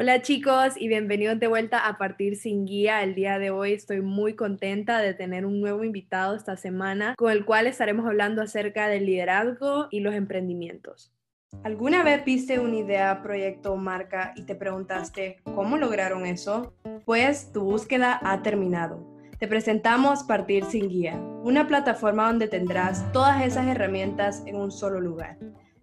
Hola chicos y bienvenidos de vuelta a Partir sin Guía. El día de hoy estoy muy contenta de tener un nuevo invitado esta semana con el cual estaremos hablando acerca del liderazgo y los emprendimientos. ¿Alguna vez viste una idea, proyecto o marca y te preguntaste cómo lograron eso? Pues tu búsqueda ha terminado. Te presentamos Partir sin Guía, una plataforma donde tendrás todas esas herramientas en un solo lugar.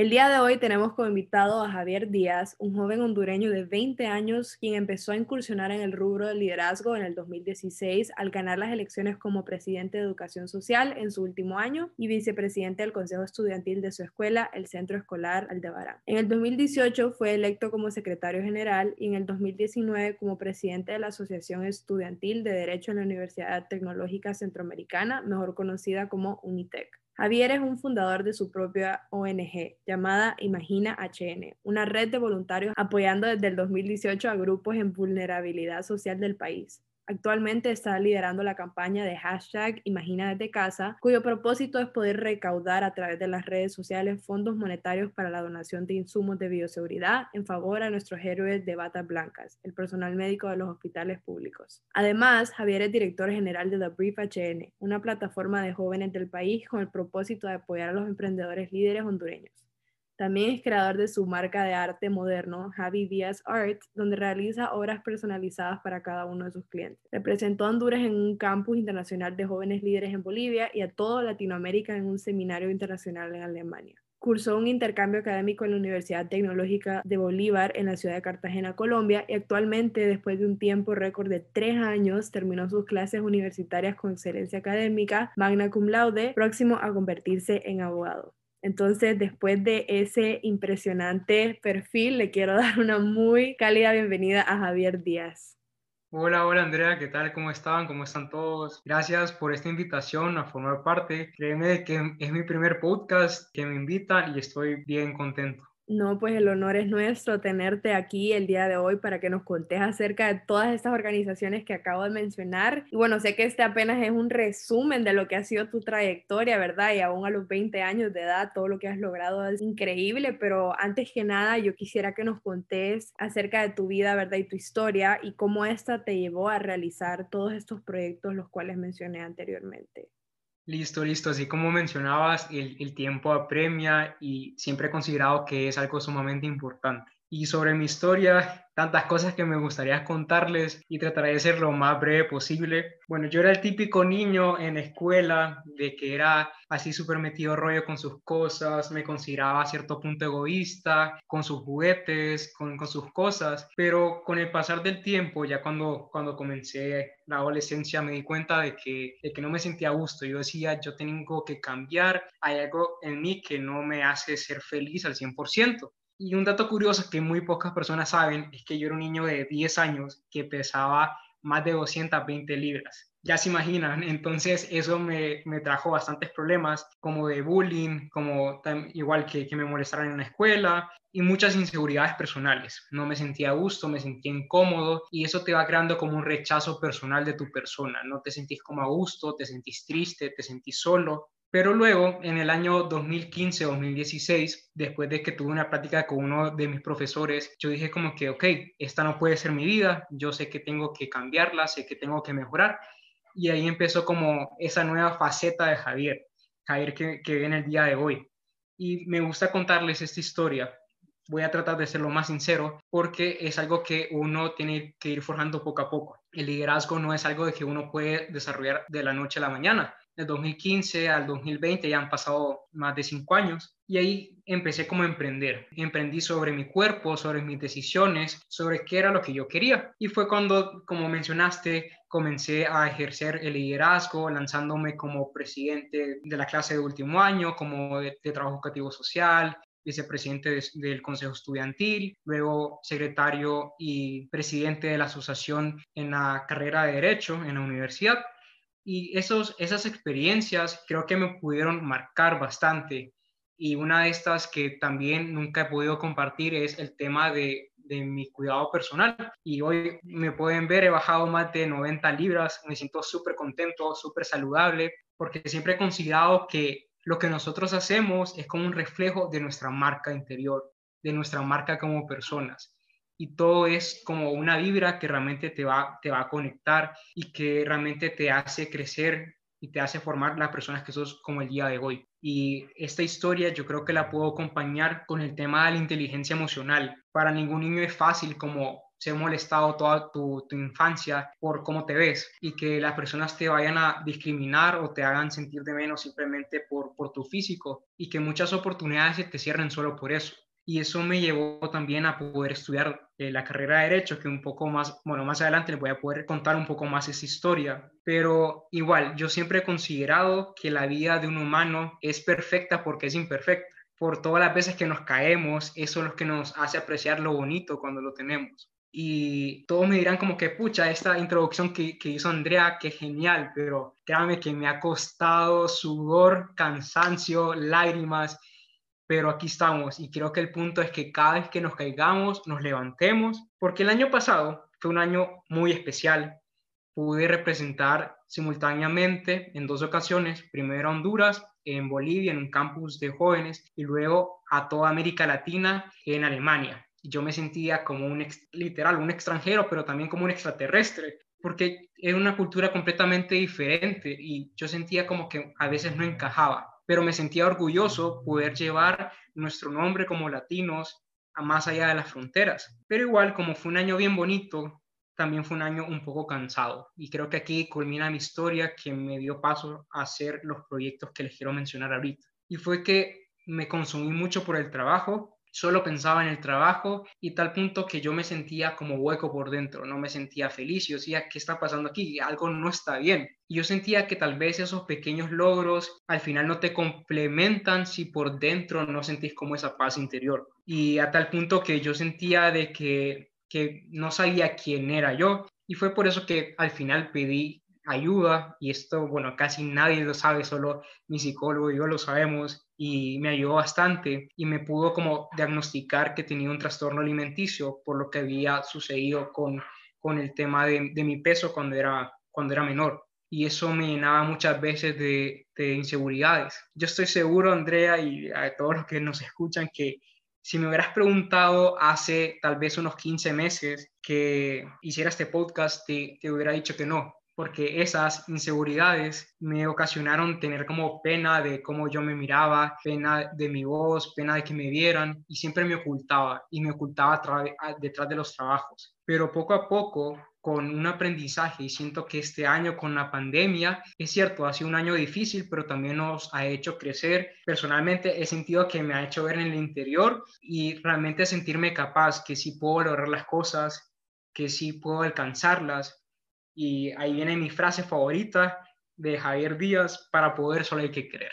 El día de hoy tenemos como invitado a Javier Díaz, un joven hondureño de 20 años quien empezó a incursionar en el rubro del liderazgo en el 2016 al ganar las elecciones como presidente de Educación Social en su último año y vicepresidente del Consejo Estudiantil de su escuela, el Centro Escolar Aldebarán. En el 2018 fue electo como secretario general y en el 2019 como presidente de la Asociación Estudiantil de Derecho en la Universidad Tecnológica Centroamericana, mejor conocida como UNITEC. Javier es un fundador de su propia ONG llamada Imagina HN, una red de voluntarios apoyando desde el 2018 a grupos en vulnerabilidad social del país. Actualmente está liderando la campaña de hashtag Imagina desde casa, cuyo propósito es poder recaudar a través de las redes sociales fondos monetarios para la donación de insumos de bioseguridad en favor a nuestros héroes de batas blancas, el personal médico de los hospitales públicos. Además, Javier es director general de The Brief HN, una plataforma de jóvenes del país con el propósito de apoyar a los emprendedores líderes hondureños. También es creador de su marca de arte moderno, Javi Díaz Art, donde realiza obras personalizadas para cada uno de sus clientes. Representó a Honduras en un campus internacional de jóvenes líderes en Bolivia y a toda Latinoamérica en un seminario internacional en Alemania. Cursó un intercambio académico en la Universidad Tecnológica de Bolívar en la ciudad de Cartagena, Colombia, y actualmente, después de un tiempo récord de tres años, terminó sus clases universitarias con excelencia académica, magna cum laude, próximo a convertirse en abogado. Entonces, después de ese impresionante perfil, le quiero dar una muy cálida bienvenida a Javier Díaz. Hola, hola Andrea, ¿qué tal? ¿Cómo están? ¿Cómo están todos? Gracias por esta invitación a formar parte. Créeme que es mi primer podcast que me invitan y estoy bien contento. No, pues el honor es nuestro tenerte aquí el día de hoy para que nos contes acerca de todas estas organizaciones que acabo de mencionar. Y bueno, sé que este apenas es un resumen de lo que ha sido tu trayectoria, ¿verdad? Y aún a los 20 años de edad, todo lo que has logrado es increíble, pero antes que nada, yo quisiera que nos contes acerca de tu vida, ¿verdad? Y tu historia y cómo esta te llevó a realizar todos estos proyectos, los cuales mencioné anteriormente. Listo, listo. Así como mencionabas, el, el, tiempo apremia y siempre he considerado que es algo sumamente importante. Y sobre mi historia, tantas cosas que me gustaría contarles y trataré de ser lo más breve posible. Bueno, yo era el típico niño en escuela de que era así súper metido rollo con sus cosas, me consideraba a cierto punto egoísta, con sus juguetes, con, con sus cosas, pero con el pasar del tiempo, ya cuando, cuando comencé la adolescencia, me di cuenta de que, de que no me sentía a gusto. Yo decía, yo tengo que cambiar, hay algo en mí que no me hace ser feliz al 100%. Y un dato curioso que muy pocas personas saben es que yo era un niño de 10 años que pesaba más de 220 libras. Ya se imaginan, entonces eso me, me trajo bastantes problemas, como de bullying, como igual que, que me molestaran en la escuela y muchas inseguridades personales. No me sentía a gusto, me sentía incómodo y eso te va creando como un rechazo personal de tu persona. No te sentís como a gusto, te sentís triste, te sentís solo pero luego, en el año 2015-2016, después de que tuve una práctica con uno de mis profesores, yo dije como que, ok, esta no puede ser mi vida, yo sé que tengo que cambiarla, sé que tengo que mejorar. Y ahí empezó como esa nueva faceta de Javier, Javier que, que viene el día de hoy. Y me gusta contarles esta historia. Voy a tratar de ser lo más sincero porque es algo que uno tiene que ir forjando poco a poco. El liderazgo no es algo de que uno puede desarrollar de la noche a la mañana del 2015 al 2020 ya han pasado más de cinco años y ahí empecé como a emprender. Emprendí sobre mi cuerpo, sobre mis decisiones, sobre qué era lo que yo quería. Y fue cuando, como mencionaste, comencé a ejercer el liderazgo, lanzándome como presidente de la clase de último año, como de, de trabajo educativo social, vicepresidente del Consejo Estudiantil, luego secretario y presidente de la asociación en la carrera de Derecho en la universidad. Y esos, esas experiencias creo que me pudieron marcar bastante. Y una de estas que también nunca he podido compartir es el tema de de mi cuidado personal. Y hoy me pueden ver, he bajado más de 90 libras, me siento súper contento, súper saludable, porque siempre he considerado que lo que nosotros hacemos es como un reflejo de nuestra marca interior, de nuestra marca como personas. Y todo es como una vibra que realmente te va, te va a conectar y que realmente te hace crecer y te hace formar las personas que sos como el día de hoy. Y esta historia yo creo que la puedo acompañar con el tema de la inteligencia emocional. Para ningún niño es fácil como ser molestado toda tu, tu, infancia por cómo te ves y que las personas te vayan a discriminar o te hagan sentir de menos simplemente por, por tu físico y que muchas oportunidades se te cierren solo por eso y eso me llevó también a poder estudiar eh, la carrera de Derecho, que un poco más, bueno, más adelante les voy a poder contar un poco más esa historia, pero igual, yo siempre he considerado que la vida de un humano es perfecta porque es imperfecta. Por todas las veces que nos caemos, eso es lo que nos hace apreciar lo bonito cuando lo tenemos. Y todos me dirán como que, pucha, esta introducción que, que hizo Andrea, qué genial, pero créanme que me ha costado sudor, cansancio, lágrimas, pero aquí estamos y creo que el punto es que cada vez que nos caigamos, nos levantemos, porque el año pasado fue un año muy especial. Pude representar simultáneamente en dos ocasiones, primero a Honduras, en Bolivia, en un campus de jóvenes, y luego a toda América Latina en Alemania. Yo me sentía como un, literal, un extranjero, pero también como un extraterrestre, porque es una cultura completamente diferente y yo sentía como que a veces no encajaba pero me sentía orgulloso poder llevar nuestro nombre como latinos a más allá de las fronteras. Pero igual, como fue un año bien bonito, también fue un año un poco cansado. Y creo que aquí culmina mi historia que me dio paso a hacer los proyectos que les quiero mencionar ahorita. Y fue que me consumí mucho por el trabajo, Solo pensaba en el trabajo y tal punto que yo me sentía como hueco por dentro, no me sentía feliz. Yo decía, ¿qué está pasando aquí? Algo no está bien. Y yo sentía que tal vez esos pequeños logros al final no te complementan si por dentro no sentís como esa paz interior. Y a tal punto que yo sentía de que, que no sabía quién era yo. Y fue por eso que al final pedí ayuda y esto, bueno, casi nadie lo sabe, solo mi psicólogo y yo lo sabemos y me ayudó bastante y me pudo como diagnosticar que tenía un trastorno alimenticio por lo que había sucedido con, con el tema de, mi peso cuando era, cuando era menor y eso me llenaba muchas veces de, de, inseguridades. Yo estoy seguro, Andrea, y a todos los que nos escuchan, que si me hubieras preguntado hace tal vez unos 15 meses que hiciera este podcast, te hubiera dicho que no, porque esas inseguridades me ocasionaron tener como pena de cómo yo me miraba, pena de mi voz, pena de que me vieran y siempre me ocultaba y me ocultaba detrás de los trabajos. Pero poco a poco, con un aprendizaje y siento que este año con la pandemia, es cierto, ha sido un año difícil, pero también nos ha hecho crecer. Personalmente he sentido que me ha hecho ver en el interior y realmente sentirme capaz, que sí puedo lograr las cosas, que sí puedo alcanzarlas y ahí viene mi frase favorita de Javier Díaz, para poder solo hay que creer.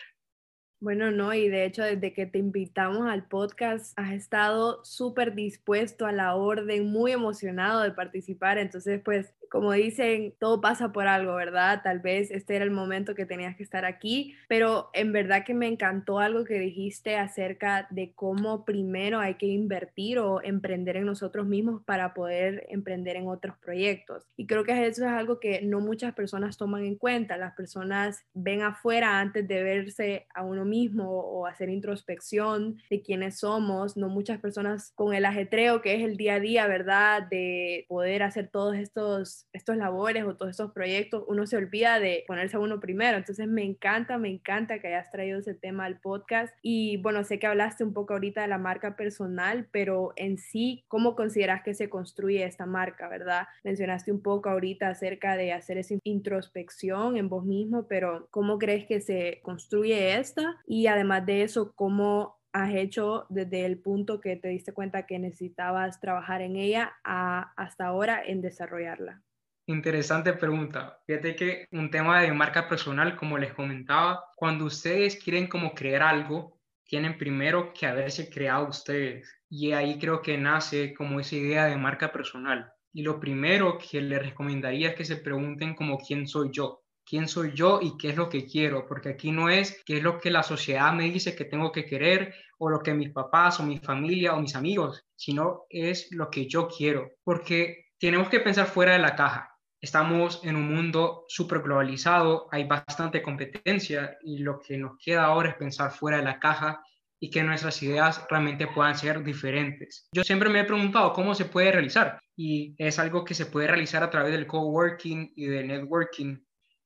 Bueno, no, y de hecho desde que te invitamos al podcast has estado súper dispuesto a la orden, muy emocionado de participar, entonces pues como dicen, todo pasa por algo, ¿verdad? Tal vez este era el momento que tenías que estar aquí, pero en verdad que me encantó algo que dijiste acerca de cómo primero hay que invertir o emprender en nosotros mismos para poder emprender en otros proyectos. Y creo que eso es algo que no muchas personas toman en cuenta. Las personas ven afuera antes de verse a uno mismo o hacer introspección de quiénes somos. No muchas personas con el ajetreo que es el día a día, ¿verdad? De poder hacer todos estos estos, labores o todos estos proyectos, uno se olvida de ponerse a uno primero. Entonces me encanta, me encanta que hayas traído ese tema al podcast. Y bueno, sé que hablaste un poco ahorita de la marca personal, pero en sí, ¿cómo consideras que se construye esta marca, verdad? Mencionaste un poco ahorita acerca de hacer esa introspección en vos mismo, pero ¿cómo crees que se construye esta? Y además de eso, ¿cómo has hecho desde el punto que te diste cuenta que necesitabas trabajar en ella hasta ahora en desarrollarla? Interesante pregunta. Fíjate que un tema de marca personal, como les comentaba, cuando ustedes quieren como crear algo, tienen primero que haberse creado ustedes. Y ahí creo que nace como esa idea de marca personal. Y lo primero que les recomendaría es que se pregunten como quién soy yo, quién soy yo y qué es lo que quiero, porque aquí no es qué es lo que la sociedad me dice que tengo que querer o lo que mis papás o mi familia o mis amigos, sino es lo que yo quiero, porque tenemos que pensar fuera de la caja. Estamos en un mundo súper globalizado, hay bastante competencia y lo que nos queda ahora es pensar fuera de la caja y que nuestras ideas realmente puedan ser diferentes. Yo siempre me he preguntado cómo se puede realizar y es algo que se puede realizar a través del coworking y del networking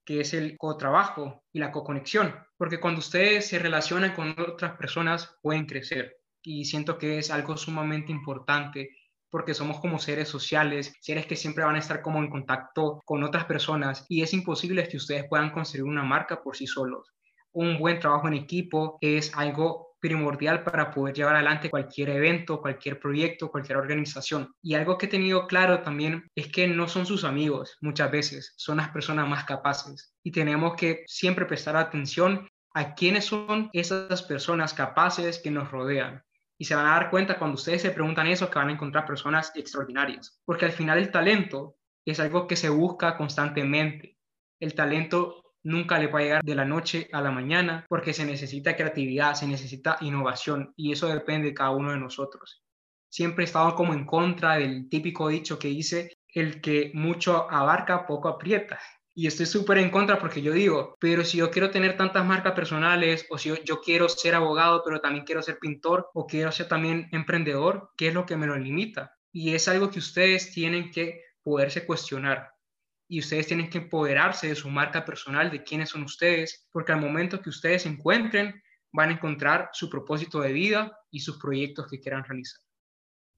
que es el co-trabajo y la co-conexión, porque cuando ustedes se relacionan con otras personas pueden crecer y siento que es algo sumamente importante porque somos como seres sociales, seres que siempre van a estar como en contacto con otras personas y es imposible que ustedes puedan construir una marca por sí solos. Un buen trabajo en equipo es algo primordial para poder llevar adelante cualquier evento, cualquier proyecto, cualquier organización. Y algo que he tenido claro también es que no son sus amigos muchas veces, son las personas más capaces. Y tenemos que siempre prestar atención a quiénes son esas personas capaces que nos rodean. Y se van a dar cuenta cuando ustedes se preguntan eso que van a encontrar personas extraordinarias. Porque al final el talento es algo que se busca constantemente. El talento nunca le va a llegar de la noche a la mañana porque se necesita creatividad, se necesita innovación y eso depende de cada uno de nosotros. Siempre he estado como en contra del típico dicho que dice, el que mucho abarca, poco aprieta. Y estoy súper en contra porque yo digo, pero si yo quiero tener tantas marcas personales o si yo, yo, quiero ser abogado, pero también quiero ser pintor o quiero ser también emprendedor, ¿qué es lo que me lo limita? Y es algo que ustedes tienen que poderse cuestionar y ustedes tienen que empoderarse de su marca personal, de quiénes son ustedes, porque al momento que ustedes se encuentren, van a encontrar su propósito de vida y sus proyectos que quieran realizar.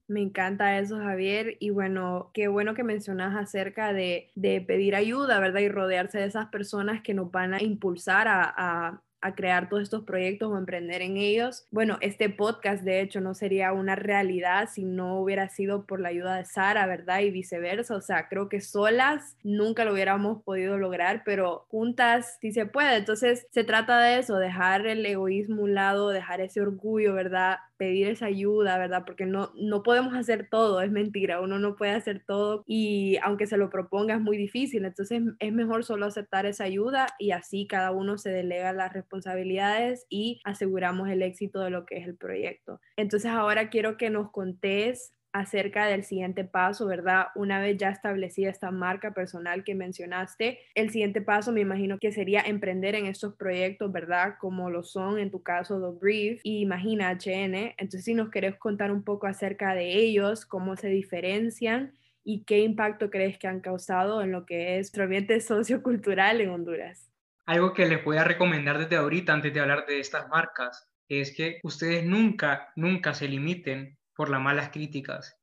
Me encanta eso, Javier. Y bueno, qué bueno que mencionas acerca de, de pedir ayuda, ¿verdad? Y rodearse de esas personas que nos van a impulsar a, a, a crear todos estos proyectos o emprender en ellos. Bueno, este podcast de hecho no sería una realidad si no hubiera sido por la ayuda de Sara, ¿verdad? Y viceversa. O sea, creo que solas nunca lo hubiéramos podido lograr, pero juntas sí se puede. Entonces, se trata de eso, dejar el egoísmo a un lado, dejar ese orgullo, ¿verdad? Pedir esa ayuda, ¿verdad? Porque no, no podemos hacer todo, es mentira, uno no puede hacer todo y aunque se lo proponga es muy difícil, entonces es mejor solo aceptar esa ayuda y así cada uno se delega las responsabilidades y aseguramos el éxito de lo que es el proyecto. Entonces ahora quiero que nos contés acerca del siguiente paso, ¿verdad? Una vez ya establecida esta marca personal que mencionaste, el siguiente paso me imagino que sería emprender en estos proyectos, ¿verdad? Como lo son en tu caso The Brief y Imagina HN. Entonces, si nos querés contar un poco acerca de ellos, cómo se diferencian y qué impacto crees que han causado en lo que es nuestro ambiente sociocultural en Honduras. Algo que les voy a recomendar desde ahorita, antes de hablar de estas marcas, es que ustedes nunca, nunca se limiten por las malas críticas.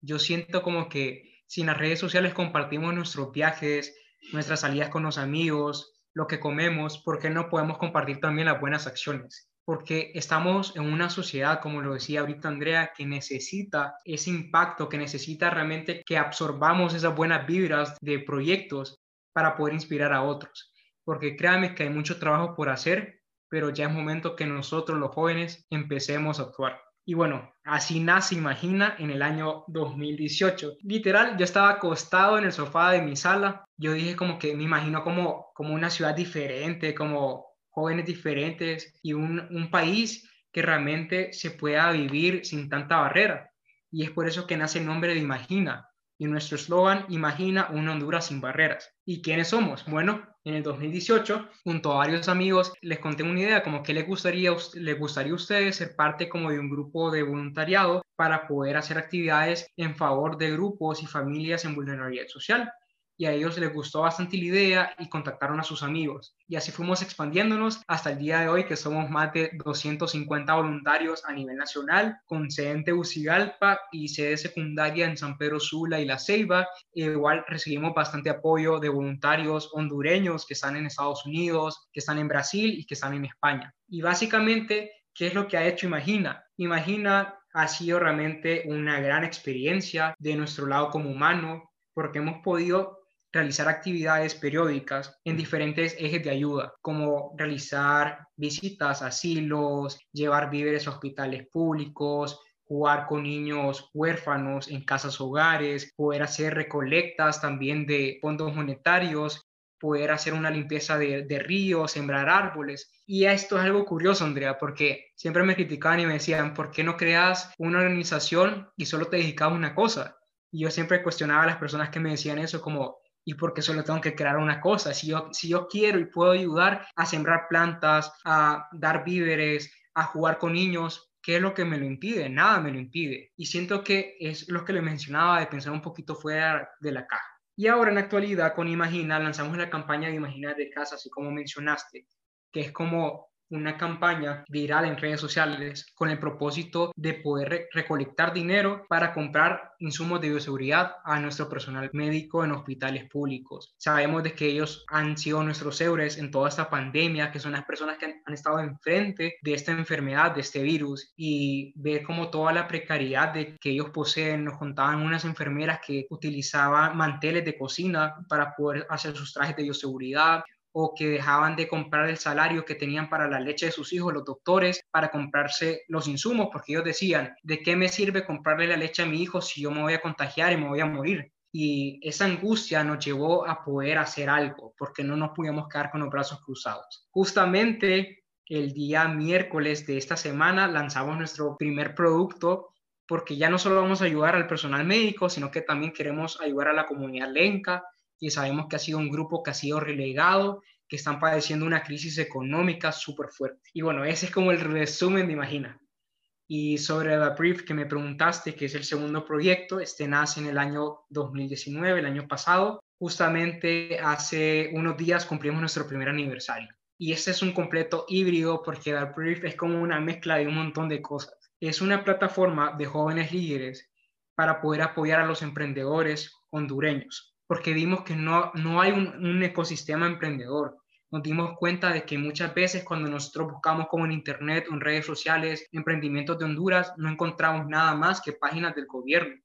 Yo siento como que si en las redes sociales compartimos nuestros viajes, nuestras salidas con los amigos, lo que comemos, ¿por qué no podemos compartir también las buenas acciones? Porque estamos en una sociedad, como lo decía ahorita Andrea, que necesita ese impacto, que necesita realmente que absorbamos esas buenas vibras de proyectos para poder inspirar a otros. Porque créanme que hay mucho trabajo por hacer, pero ya es momento que nosotros los jóvenes empecemos a actuar. Y bueno, así nace Imagina en el año 2018. Literal, yo estaba acostado en el sofá de mi sala. Yo dije como que me imagino como, como una ciudad diferente, como jóvenes diferentes y un, un país que realmente se pueda vivir sin tanta barrera. Y es por eso que nace el nombre de Imagina. Y nuestro eslogan, Imagina una Honduras sin barreras. ¿Y quiénes somos? Bueno, en el 2018, junto a varios amigos, les conté una idea como que les gustaría, les gustaría a ustedes ser parte como de un grupo de voluntariado para poder hacer actividades en favor de grupos y familias en vulnerabilidad social y a ellos les gustó bastante la idea y contactaron a sus amigos. Y así fuimos expandiéndonos hasta el día de hoy que somos más de 250 voluntarios a nivel nacional, con sede en Tegucigalpa y sede secundaria en San Pedro Sula y La Ceiba. igual recibimos bastante apoyo de voluntarios hondureños que están en Estados Unidos, que están en Brasil y que están en España. Y básicamente, ¿qué es lo que ha hecho Imagina? Imagina ha sido realmente una gran experiencia de nuestro lado como humano porque hemos podido realizar actividades periódicas en diferentes ejes de ayuda, como realizar visitas a asilos, llevar víveres a hospitales públicos, jugar con niños huérfanos en casas hogares, poder hacer recolectas también de fondos monetarios, poder hacer una limpieza de, ríos, sembrar árboles. Y esto es algo curioso, Andrea, porque siempre me criticaban y me decían, ¿por qué no creas una organización y solo te dedicas a una cosa? Y yo siempre cuestionaba a las personas que me decían eso como, ¿y por qué solo tengo que crear una cosa? Si yo, si yo quiero y puedo ayudar a sembrar plantas, a dar víveres, a jugar con niños, ¿qué es lo que me lo impide? Nada me lo impide. Y siento que es lo que le mencionaba de pensar un poquito fuera de la caja. Y ahora en la actualidad con Imagina lanzamos la campaña de Imaginar de Casa, así como mencionaste, que es como una campaña viral en redes sociales con el propósito de poder recolectar dinero para comprar insumos de bioseguridad a nuestro personal médico en hospitales públicos. Sabemos de que ellos han sido nuestros héroes en toda esta pandemia, que son las personas que han, estado enfrente de esta enfermedad, de este virus, y ver como toda la precariedad de que ellos poseen. Nos contaban unas enfermeras que utilizaban manteles de cocina para poder hacer sus trajes de bioseguridad, o que dejaban de comprar el salario que tenían para la leche de sus hijos, los doctores, para comprarse los insumos, porque ellos decían, ¿de qué me sirve comprarle la leche a mi hijo si yo me voy a contagiar y me voy a morir? Y esa angustia nos llevó a poder hacer algo, porque no nos podíamos quedar con los brazos cruzados. Justamente el día miércoles de esta semana lanzamos nuestro primer producto porque ya no solo vamos a ayudar al personal médico, sino que también queremos ayudar a la comunidad lenca, y sabemos que ha sido un grupo que ha sido relegado, que están padeciendo una crisis económica súper fuerte. Y bueno, ese es como el resumen de Imagina. Y sobre la Brief que me preguntaste, que es el segundo proyecto, este nace en el año 2019, el año pasado. Justamente hace unos días cumplimos nuestro primer aniversario. Y este es un completo híbrido porque la Brief es como una mezcla de un montón de cosas. Es una plataforma de jóvenes líderes para poder apoyar a los emprendedores hondureños porque vimos que no, no hay un, ecosistema emprendedor. Nos dimos cuenta de que muchas veces cuando nosotros buscamos como en Internet en redes sociales emprendimientos de Honduras, no encontramos nada más que páginas del gobierno,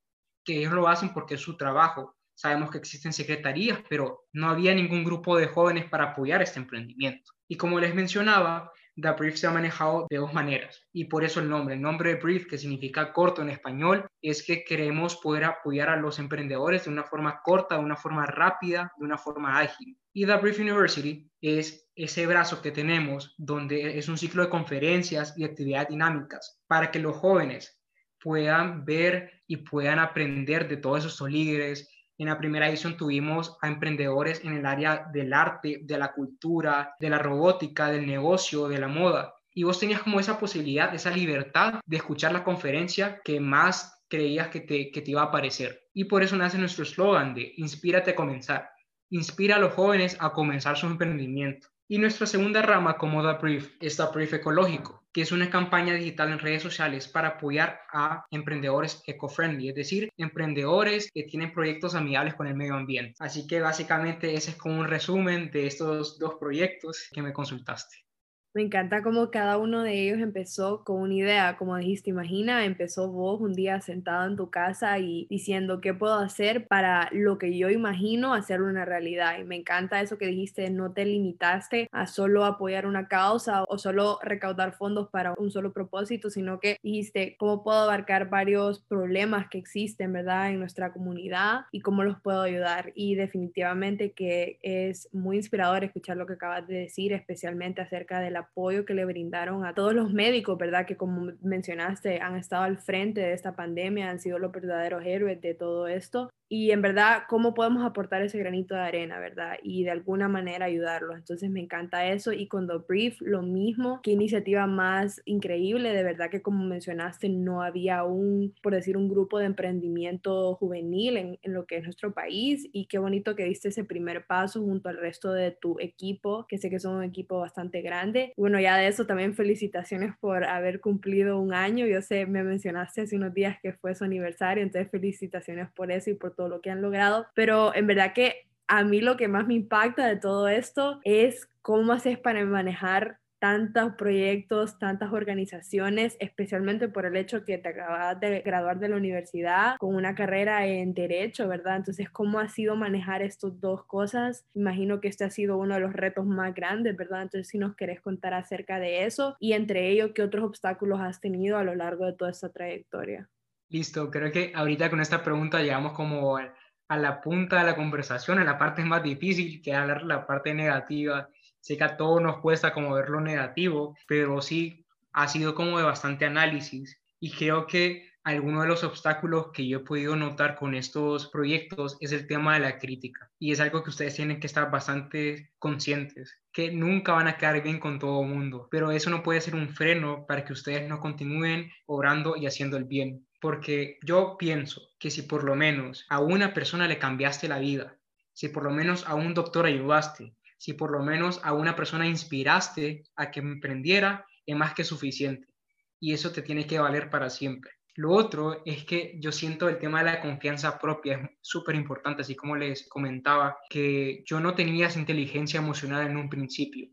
que ellos lo hacen porque es su trabajo. Sabemos que existen secretarías, pero no había ningún grupo de jóvenes para apoyar este emprendimiento. Y como les mencionaba, The Brief se ha manejado de dos maneras y por eso el nombre. El nombre de Brief, que significa corto en español, es que queremos poder apoyar a los emprendedores de una forma corta, de una forma rápida, de una forma ágil. Y The Brief University es ese brazo que tenemos donde es un ciclo de conferencias y actividades dinámicas para que los jóvenes puedan ver y puedan aprender de todos esos líderes, en la primera edición tuvimos a emprendedores en el área del arte, de la cultura, de la robótica, del negocio, de la moda. Y vos tenías como esa posibilidad, esa libertad de escuchar la conferencia que más creías que te, que te iba a aparecer. Y por eso nace nuestro eslogan de Inspírate a comenzar. Inspira a los jóvenes a comenzar su emprendimiento. Y nuestra segunda rama como The Brief es Brief Ecológico, que es una campaña digital en redes sociales para apoyar a emprendedores eco-friendly, es decir, emprendedores que tienen proyectos amigables con el medio ambiente. Así que básicamente ese es como un resumen de estos dos proyectos que me consultaste. Me encanta cómo cada uno de ellos empezó con una idea, como dijiste, imagina, empezó vos un día sentado en tu casa y diciendo qué puedo hacer para lo que yo imagino hacer una realidad. Y me encanta eso que dijiste, no te limitaste a solo apoyar una causa o solo recaudar fondos para un solo propósito, sino que dijiste cómo puedo abarcar varios problemas que existen, ¿verdad? En nuestra comunidad y cómo los puedo ayudar. Y definitivamente que es muy inspirador escuchar lo que acabas de decir, especialmente acerca de la apoyo que le brindaron a todos los médicos, ¿verdad? Que como mencionaste, han estado al frente de esta pandemia, han sido los verdaderos héroes de todo esto y en verdad cómo podemos aportar ese granito de arena, ¿verdad? Y de alguna manera ayudarlos. Entonces me encanta eso y con The Brief lo mismo, qué iniciativa más increíble, de verdad que como mencionaste no había un, por decir, un grupo de emprendimiento juvenil en, en lo que es nuestro país y qué bonito que diste ese primer paso junto al resto de tu equipo, que sé que son un equipo bastante grande. Bueno, ya de eso también felicitaciones por haber cumplido un año. Yo sé, me mencionaste hace unos días que fue su aniversario, entonces felicitaciones por eso y por todo lo que han logrado, pero en verdad que a mí lo que más me impacta de todo esto es cómo haces para manejar tantos proyectos, tantas organizaciones, especialmente por el hecho que te acabas de graduar de la universidad con una carrera en derecho, ¿verdad? Entonces, ¿cómo ha sido manejar estas dos cosas? Imagino que este ha sido uno de los retos más grandes, ¿verdad? Entonces, si nos querés contar acerca de eso y entre ellos, ¿qué otros obstáculos has tenido a lo largo de toda esta trayectoria? Listo, creo que ahorita con esta pregunta llegamos como a la punta de la conversación, a la parte más difícil, que hablar la parte negativa. Sé que a todos nos cuesta como ver lo negativo, pero sí ha sido como de bastante análisis. Y creo que alguno de los obstáculos que yo he podido notar con estos proyectos es el tema de la crítica. Y es algo que ustedes tienen que estar bastante conscientes, que nunca van a quedar bien con todo el mundo, pero eso no puede ser un freno para que ustedes no continúen obrando y haciendo el bien. Porque yo pienso que si por lo menos a una persona le cambiaste la vida, si por lo menos a un doctor ayudaste, si por lo menos a una persona inspiraste a que emprendiera, es más que suficiente. Y eso te tiene que valer para siempre. Lo otro es que yo siento el tema de la confianza propia es súper importante, así como les comentaba, que yo no tenía esa inteligencia emocional en un principio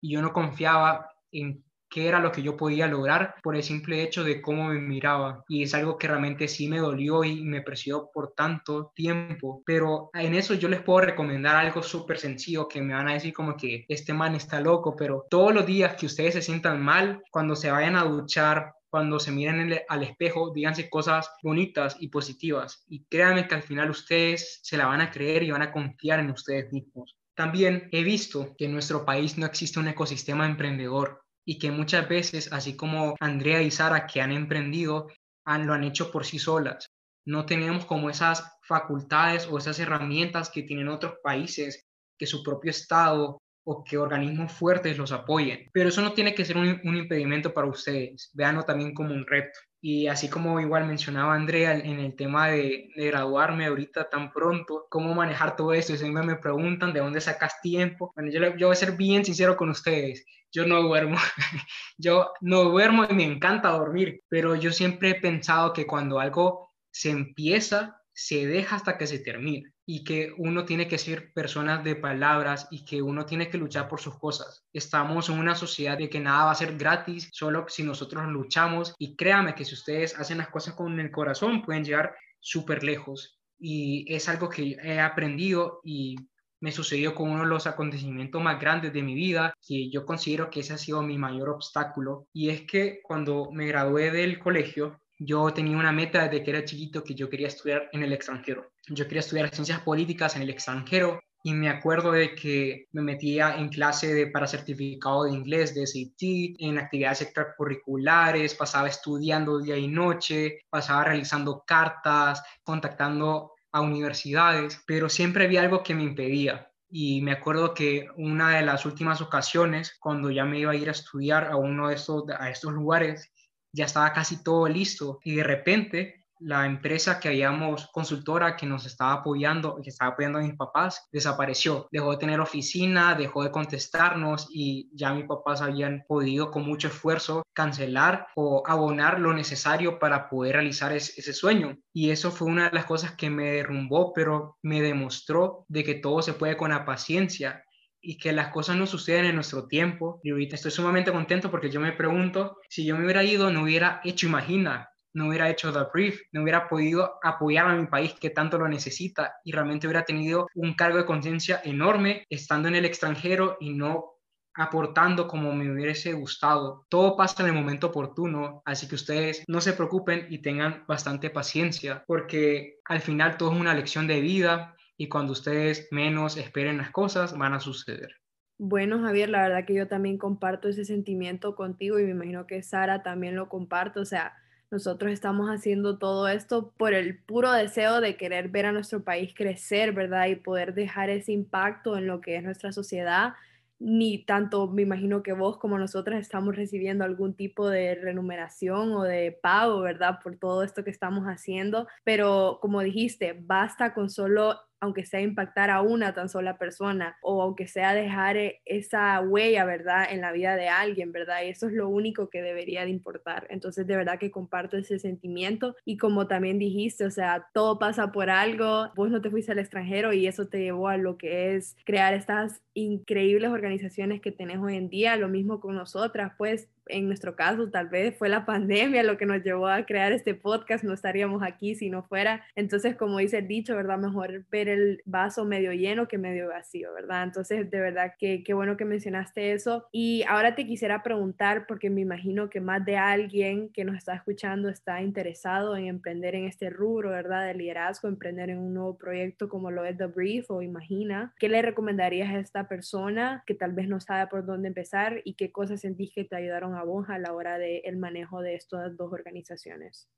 y yo no confiaba en qué era lo que yo podía lograr por el simple hecho de cómo me miraba. Y es algo que realmente sí me dolió y me presionó por tanto tiempo. Pero en eso yo les puedo recomendar algo súper sencillo que me van a decir como que este man está loco, pero todos los días que ustedes se sientan mal, cuando se vayan a duchar, cuando se miren al espejo, díganse cosas bonitas y positivas. Y créanme que al final ustedes se la van a creer y van a confiar en ustedes mismos. También he visto que en nuestro país no existe un ecosistema emprendedor y que muchas veces, así como Andrea y Sara que han emprendido, han, lo han hecho por sí solas. No tenemos como esas facultades o esas herramientas que tienen otros países, que su propio Estado o que organismos fuertes los apoyen. Pero eso no tiene que ser un, impedimento para ustedes. Véanlo también como un reto. Y así como igual mencionaba Andrea en el tema de, graduarme ahorita tan pronto, cómo manejar todo esto, siempre me preguntan de dónde sacas tiempo. Bueno, yo, yo voy a ser bien sincero con ustedes, yo no duermo, yo no duermo y me encanta dormir, pero yo siempre he pensado que cuando algo se empieza, se deja hasta que se termina y que uno tiene que ser personas de palabras y que uno tiene que luchar por sus cosas. Estamos en una sociedad de que nada va a ser gratis, solo si nosotros luchamos y créame que si ustedes hacen las cosas con el corazón pueden llegar súper lejos y es algo que he aprendido y me sucedió con uno de los acontecimientos más grandes de mi vida, que yo considero que ese ha sido mi mayor obstáculo, y es que cuando me gradué del colegio, yo tenía una meta desde que era chiquito que yo quería estudiar en el extranjero. Yo quería estudiar ciencias políticas en el extranjero y me acuerdo de que me metía en clase de, para certificado de inglés de SAT, en actividades extracurriculares, pasaba estudiando día y noche, pasaba realizando cartas, contactando a universidades, pero siempre había algo que me impedía. Y me acuerdo que una de las últimas ocasiones, cuando ya me iba a ir a estudiar a uno de estos, a estos lugares, ya estaba casi todo listo y de repente la empresa que habíamos consultora que nos estaba apoyando, que estaba apoyando a mis papás, desapareció. Dejó de tener oficina, dejó de contestarnos y ya mis papás habían podido con mucho esfuerzo cancelar o abonar lo necesario para poder realizar ese sueño. Y eso fue una de las cosas que me derrumbó, pero me demostró de que todo se puede con la paciencia y que las cosas no suceden en nuestro tiempo. Y ahorita estoy sumamente contento porque yo me pregunto, si yo me hubiera ido, no hubiera hecho Imagina, no hubiera hecho The Brief, no hubiera podido apoyar a mi país que tanto lo necesita y realmente hubiera tenido un cargo de conciencia enorme estando en el extranjero y no aportando como me hubiese gustado. Todo pasa en el momento oportuno, así que ustedes no se preocupen y tengan bastante paciencia, porque al final todo es una lección de vida y cuando ustedes menos esperen las cosas van a suceder. Bueno, Javier, la verdad que yo también comparto ese sentimiento contigo y me imagino que Sara también lo comparte. O sea, nosotros estamos haciendo todo esto por el puro deseo de querer ver a nuestro país crecer, ¿verdad? Y poder dejar ese impacto en lo que es nuestra sociedad. Ni tanto, me imagino que vos como nosotras estamos recibiendo algún tipo de remuneración o de pago, ¿verdad? Por todo esto que estamos haciendo. Pero como dijiste, basta con solo aunque sea impactar a una tan sola persona o aunque sea dejar eh, esa huella, ¿verdad?, en la vida de alguien, ¿verdad? Y eso es lo único que debería de importar. Entonces, de verdad que comparto ese sentimiento y como también dijiste, o sea, todo pasa por algo, vos no te fuiste al extranjero y eso te llevó a lo que es crear estas increíbles organizaciones que tenés hoy en día, lo mismo con nosotras, pues en nuestro caso tal vez fue la pandemia lo que nos llevó a crear este podcast, no estaríamos aquí si no fuera. Entonces, como dice el dicho, ¿verdad? Mejor ver el vaso medio lleno que medio vacío, ¿verdad? Entonces, de verdad que qué bueno que mencionaste eso. Y ahora te quisiera preguntar, porque me imagino que más de alguien que nos está escuchando está interesado en emprender en este rubro, ¿verdad? De liderazgo, emprender en un nuevo proyecto como lo es The Brief o Imagina. ¿Qué le recomendarías a esta persona que tal vez no sabe por dónde empezar y qué cosas sentís que te ayudaron a vos a la hora del manejo de estas dos organizaciones?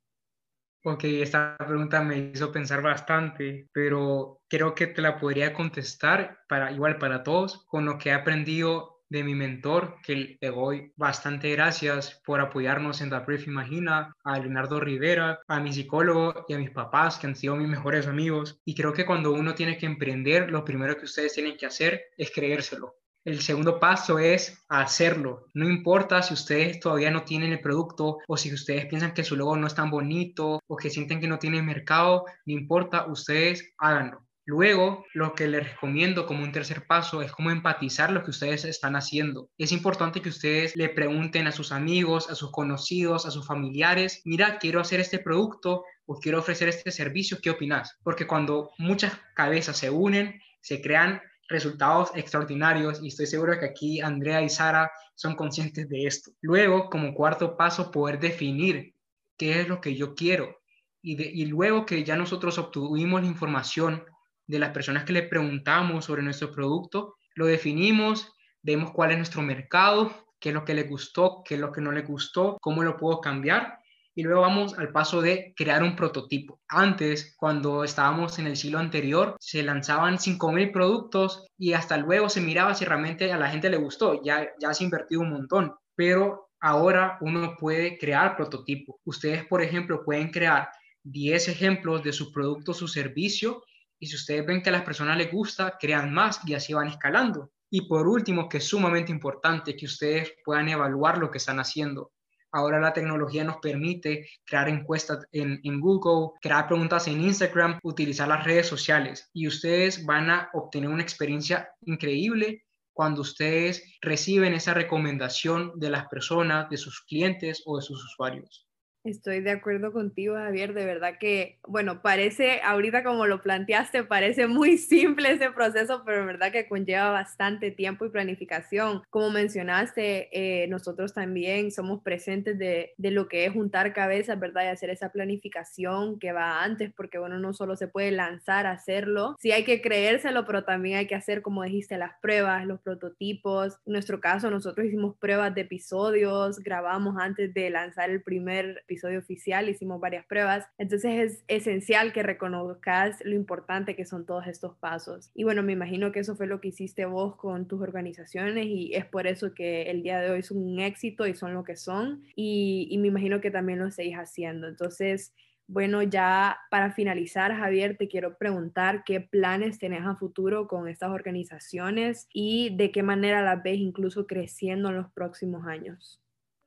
Ok, esta pregunta me hizo pensar bastante, pero creo que te la podría contestar para igual para todos con lo que he aprendido de mi mentor, que le doy bastante gracias por apoyarnos en The Brief Imagina, a Leonardo Rivera, a mi psicólogo y a mis papás, que han sido mis mejores amigos. Y creo que cuando uno tiene que emprender, lo primero que ustedes tienen que hacer es creérselo. El segundo paso es hacerlo. No importa si ustedes todavía no tienen el producto o si ustedes piensan que su logo no es tan bonito o que sienten que no tiene mercado, no importa, ustedes háganlo. Luego, lo que les recomiendo como un tercer paso es cómo empatizar lo que ustedes están haciendo. Es importante que ustedes le pregunten a sus amigos, a sus conocidos, a sus familiares, mira, quiero hacer este producto o quiero ofrecer este servicio, ¿qué opinas? Porque cuando muchas cabezas se unen, se crean resultados extraordinarios y estoy seguro que aquí Andrea y Sara son conscientes de esto. Luego, como cuarto paso, poder definir qué es lo que yo quiero. Y, y luego que ya nosotros obtuvimos la información de las personas que le preguntamos sobre nuestro producto, lo definimos, vemos cuál es nuestro mercado, qué es lo que le gustó, qué es lo que no le gustó, cómo lo puedo cambiar y luego vamos al paso de crear un prototipo. Antes, cuando estábamos en el siglo anterior, se lanzaban 5.000 productos y hasta luego se miraba si realmente a la gente le gustó. Ya, ya se ha invertido un montón, pero ahora uno puede crear prototipo. Ustedes, por ejemplo, pueden crear 10 ejemplos de su producto, su servicio, y si ustedes ven que a las personas les gusta, crean más y así van escalando. Y por último, que es sumamente importante que ustedes puedan evaluar lo que están haciendo. Ahora la tecnología nos permite crear encuestas en, Google, crear preguntas en Instagram, utilizar las redes sociales y ustedes van a obtener una experiencia increíble cuando ustedes reciben esa recomendación de las personas, de sus clientes o de sus usuarios. Estoy de acuerdo contigo, Javier. De verdad que, bueno, parece, ahorita como lo planteaste, parece muy simple ese proceso, pero en verdad que conlleva bastante tiempo y planificación. Como mencionaste, eh, nosotros también somos presentes de, de, lo que es juntar cabezas, ¿verdad? Y hacer esa planificación que va antes, porque, bueno, no solo se puede lanzar a hacerlo, sí hay que creérselo, pero también hay que hacer, como dijiste, las pruebas, los prototipos. En nuestro caso, nosotros hicimos pruebas de episodios, grabamos antes de lanzar el primer episodio episodio oficial, hicimos varias pruebas, entonces es esencial que reconozcas lo importante que son todos estos pasos. Y bueno, me imagino que eso fue lo que hiciste vos con tus organizaciones y es por eso que el día de hoy son un éxito y son lo que son y, y me imagino que también lo seguís haciendo. Entonces, bueno, ya para finalizar, Javier, te quiero preguntar qué planes tenés a futuro con estas organizaciones y de qué manera las ves incluso creciendo en los próximos años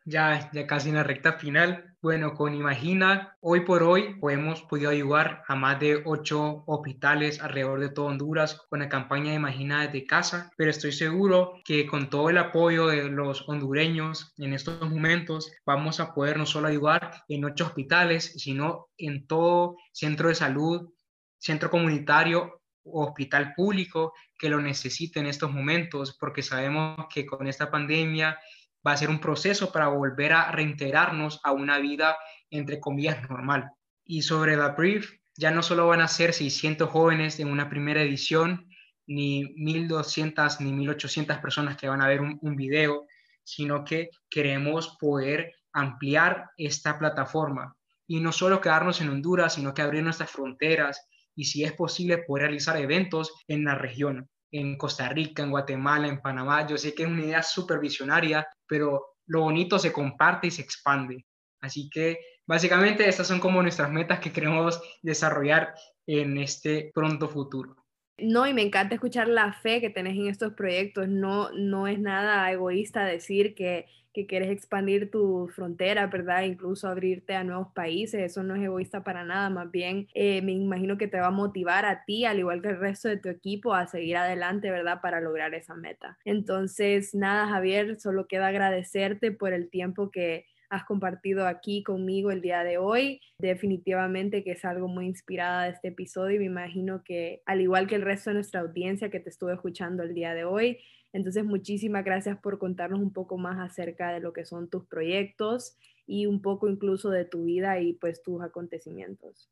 ya, ya casi en la recta final. Bueno, con Imagina, hoy por hoy hemos podido ayudar a más de ocho hospitales alrededor de todo Honduras con la campaña de Imagina desde casa, pero estoy seguro que con todo el apoyo de los hondureños en estos momentos vamos a poder no solo ayudar en ocho hospitales, sino en todo centro de salud, centro comunitario hospital público que lo necesite en estos momentos, porque sabemos que con esta pandemia va a ser un proceso para volver a reintegrarnos a una vida, entre comillas, normal. Y sobre la brief, ya no solo van a ser 600 jóvenes en una primera edición, ni 1.200 ni 1.800 personas que van a ver un, un video, sino que queremos poder ampliar esta plataforma y no solo quedarnos en Honduras, sino que abrir nuestras fronteras y si es posible poder realizar eventos en la región en Costa Rica, en Guatemala, en Panamá. Yo sé que es una idea súper visionaria, pero lo bonito se comparte y se expande. Así que básicamente estas son como nuestras metas que queremos desarrollar en este pronto futuro. No, y me encanta escuchar la fe que tenés en estos proyectos. No, no es nada egoísta decir que, que quieres expandir tu frontera, ¿verdad? Incluso abrirte a nuevos países. Eso no es egoísta para nada. Más bien, eh, me imagino que te va a motivar a ti, al igual que el resto de tu equipo, a seguir adelante, ¿verdad? Para lograr esa meta. Entonces, nada, Javier, solo queda agradecerte por el tiempo que has compartido aquí conmigo el día de hoy. Definitivamente que es algo muy inspirada de este episodio y me imagino que al igual que el resto de nuestra audiencia que te estuve escuchando el día de hoy, entonces muchísimas gracias por contarnos un poco más acerca de lo que son tus proyectos y un poco incluso de tu vida y pues tus acontecimientos.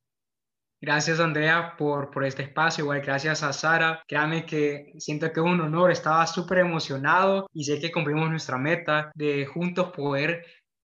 Gracias Andrea por, por este espacio, igual gracias a Sara. Créame que siento que es un honor, estaba súper emocionado y sé que cumplimos nuestra meta de juntos poder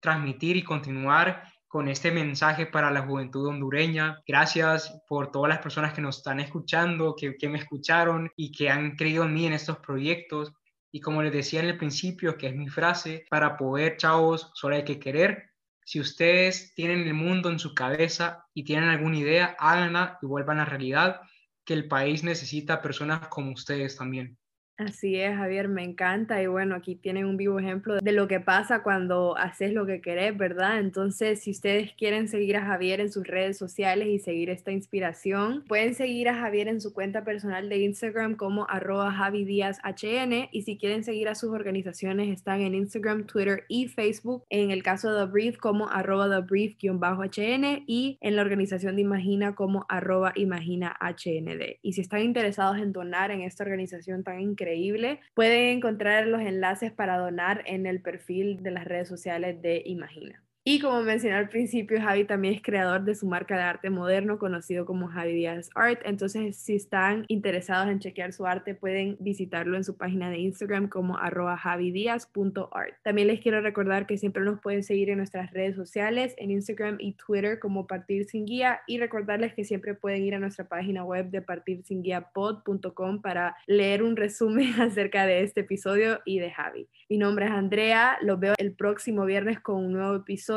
transmitir y continuar con este mensaje para la juventud hondureña. Gracias por todas las personas que nos están escuchando, que, me escucharon y que han creído en mí en estos proyectos. Y como les decía en el principio, que es mi frase, para poder, chavos, solo hay que querer. Si ustedes tienen el mundo en su cabeza y tienen alguna idea, háganla y vuelvan a la realidad, que el país necesita personas como ustedes también. Así es, Javier, me encanta y bueno, aquí tienen un vivo ejemplo de lo que pasa cuando haces lo que querés, ¿verdad? Entonces, si ustedes quieren seguir a Javier en sus redes sociales y seguir esta inspiración, pueden seguir a Javier en su cuenta personal de Instagram como arroba HN y si quieren seguir a sus organizaciones están en Instagram, Twitter y Facebook, en el caso de The Brief como arroba The Brief-HN y en la organización de Imagina como arroba Imagina HND. Y si están interesados en donar en esta organización tan increíble, increíble. Pueden encontrar los enlaces para donar en el perfil de las redes sociales de Imagina. Y como mencioné al principio, Javi también es creador de su marca de arte moderno conocido como Javi Díaz Art. Entonces, si están interesados en chequear su arte, pueden visitarlo en su página de Instagram como arroba javidiaz.art. También les quiero recordar que siempre nos pueden seguir en nuestras redes sociales, en Instagram y Twitter como Partir Sin Guía. Y recordarles que siempre pueden ir a nuestra página web de partirsinguiapod.com para leer un resumen acerca de este episodio y de Javi. Mi nombre es Andrea, los veo el próximo viernes con un nuevo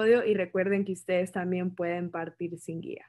y recuerden que ustedes también pueden partir sin guía.